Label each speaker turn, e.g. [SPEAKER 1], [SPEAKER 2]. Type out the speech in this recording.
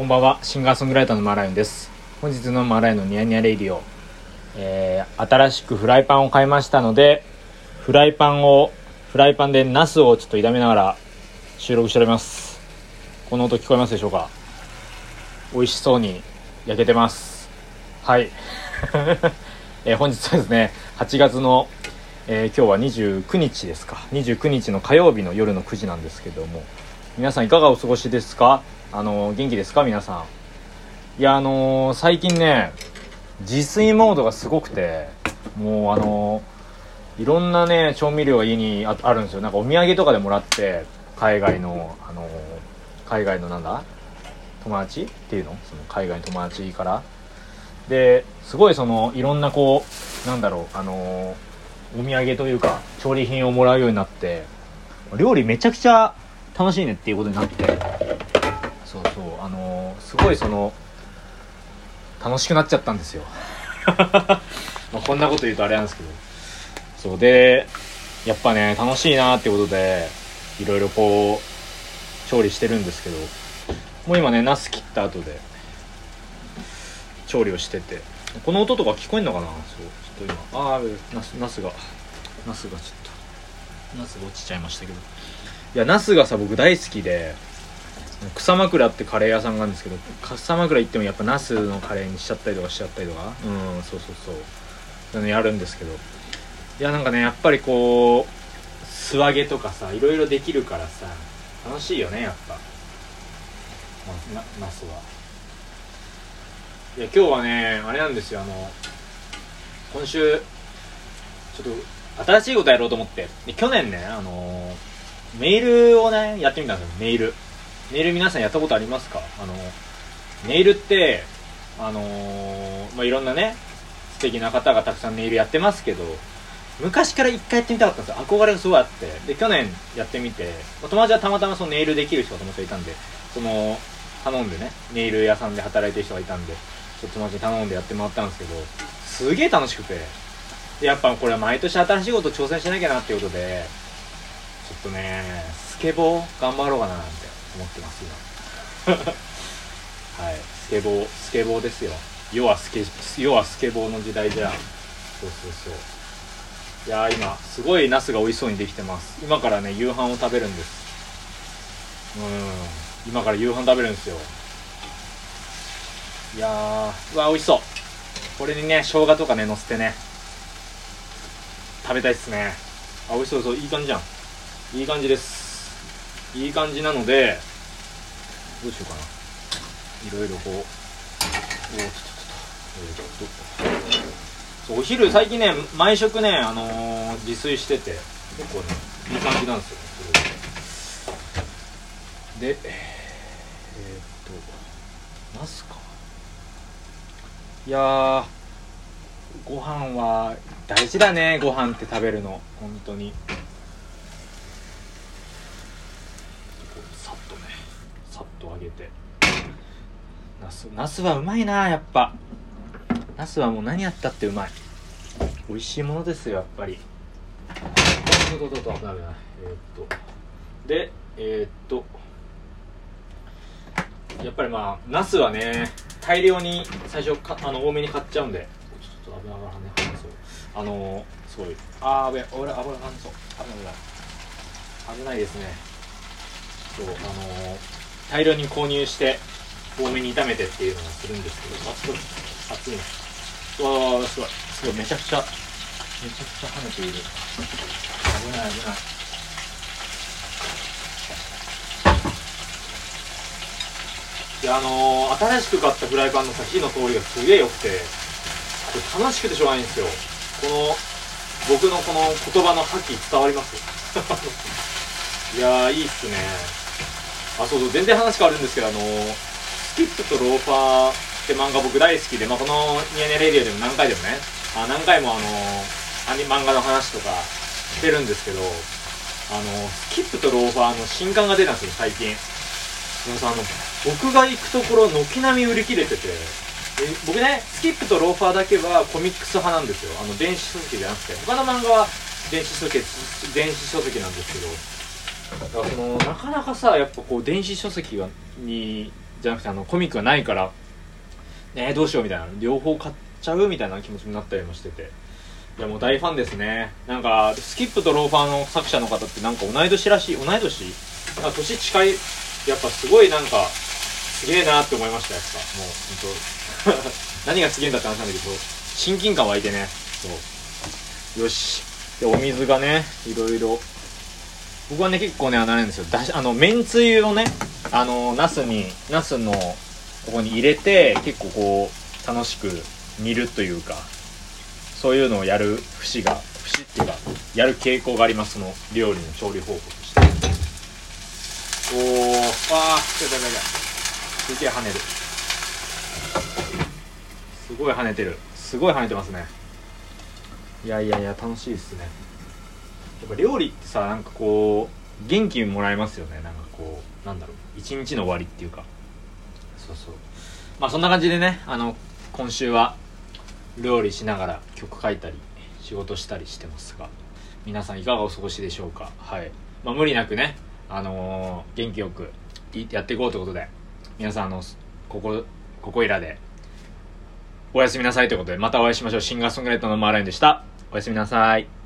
[SPEAKER 1] こんばんは、シンガーソングライターのマーライオンです。本日のマーライオンのニヤニヤレイディオ、えー、新しくフライパンを買いましたので、フライパンを、フライパンでナスをちょっと炒めながら収録しております。この音聞こえますでしょうか？美味しそうに焼けてます。はい。えー本日はですね、8月の、えー今日は29日ですか。29日の火曜日の夜の9時なんですけども、皆さんいかがお過ごしですか？あの元気ですか？皆さん。いやあの最近ね自炊モードがすごくてもうあのいろんなね調味料が家にああるんですよ。なんかお土産とかでもらって海外のあの海外のなんだ？友達っていうの？その海外の友達から。ですごいそのいろんなこうなんだろうあのお土産というか調理品をもらうようになって料理めちゃくちゃ楽しいねっていうことになって。そうそう。あのーすごいその楽しくなっちゃったんですよ。まあこんなこと言うとあれなんですけど。そう。でやっぱね楽しいなってことでいろいろこう調理してるんですけど。もう今ねナス切った後で調理をしてて。この音とか聞こえんのかな？そう。ちょっと今。ああナスナスが。ナスがちょっと。ナスが落ちちゃいましたけど。いやナスがさ僕大好きで。草枕ってカレー屋さんがあるんですけど草枕行ってもやっぱナスのカレーにしちゃったりとかしちゃったりとか。うんそうそうそう。やるんですけど。いやなんかねやっぱりこう素揚げとかさいろいろできるからさ楽しいよねやっぱ、なナスは。いや今日はねあれなんですよあの今週ちょっと新しいことやろうと思って。で去年ねあのメールをねやってみたんですよメール。メール皆さんやったことありますか？あのメールってあのーまあ、いろんなね素敵な方がたくさんメールやってますけど昔から一回やってみたかったんですよ。憧れがすごいあって。で去年やってみて、友達はたまたまそのメールできる人が友達がいたんでその頼んでねネイル屋さんで働いてる人がいたんでちょっと友達に頼んでやってもらったんですけどすげえ楽しくて。やっぱこれは毎年新しいこと挑戦しなきゃなっていうことでちょっとねスケボー頑張ろうかななんて。思ってます今はい。スケボースケボーですよ。世はスケ世はスケボーの時代じゃ。んそうそうそう。いや今すごいナスが美味しそうにできてます。今からね夕飯を食べるんです。うん。今から夕飯食べるんですよ。いやーうわ美味しそう。これにね生姜とかね乗せてね。食べたいっすね。あ美味しそうそう。いい感じじゃん。いい感じです。いい感じなのでどうしようかな。いろいろこう。おーちょっとっと。えーっと。そうお昼最近ね毎食ねあのー自炊してて結構ねいい感じなんですよで。でえーっとナスか。いやーご飯は大事だねご飯って食べるの。本当にさっとねさっと揚げて。ナスナスはうまいなやっぱ。ナスはもう何やったってうまい。美味しいものですよやっぱり。どうどうどうどうダメだ。えーっと。でえーっと。やっぱりまあナスはね大量に最初かあの多めに買っちゃうんで。ちょっと油がねそう。あのすごいあー危ない俺油が跳ねそう。危ない危ない。危ないですね。そうあの大量に購入して多めに炒めてっていうのをするんですけどあすごい熱いねうわーすごいすごいめちゃくちゃめちゃくちゃ跳ねている危ない危ないいやあのー、新しく買ったフライパンのさ火の通りがすげえ良くてこれ楽しくてしょうがないんですよこの僕のこの言葉の覇気伝わりますいやーいいっすねあそうそう全然話変わるんですけどあの、スキップとローファーって漫画僕大好きで、まあ、この「ニヤニヤレディオ」でも何回でもねあ何回もあの、アニ漫画の話とかしてるんですけどあの、スキップとローファーの新刊が出たんですよ最近。でもさあの僕が行くところ軒並み売り切れてて僕ねスキップとローファーだけはコミックス派なんですよ。あの電子書籍じゃなくて。他の漫画は電子書籍電子書籍なんですけどだからそのなかなかさやっぱこう電子書籍はにじゃなくてあのコミックがないからねどうしようみたいな両方買っちゃうみたいな気持ちになったりもしてて。いやもう大ファンですね。なんかスキップとローファーの作者の方ってなんか同い年らしい同い年？なんか年近いやっぱすごいなんかすげえなって思いましたやっぱ。もう本当 何がすげえんだって話なんだけど親近感湧いてね。そう。よし。でお水がねいろいろ僕はね結構ねあれんですよ。だしあのめんつゆをねあのナスにナスのここに入れて結構こう楽しく煮るというかそういうのをやる節が節っていうかやる傾向があります。その料理の調理方法として。おーあーちょいちょいちょい。すげえ跳ねる。すごい跳ねてる。すごい跳ねてますね。いやいやいや楽しいっすね。やっぱ料理ってさなんかこう元気もらえますよね。なんかこうなんだろう。一日の終わりっていうか。そうそう。まあそんな感じでねあの今週は料理しながら曲書いたり仕事したりしてますが皆さんいかがお過ごしでしょうか。はい、まあ、無理なくねあのー元気よくいやっていこうということで皆さんあのここここいらでおやすみなさいということでまたお会いしましょう。シンガーソングライターのマーライオンでした。おやすみなさい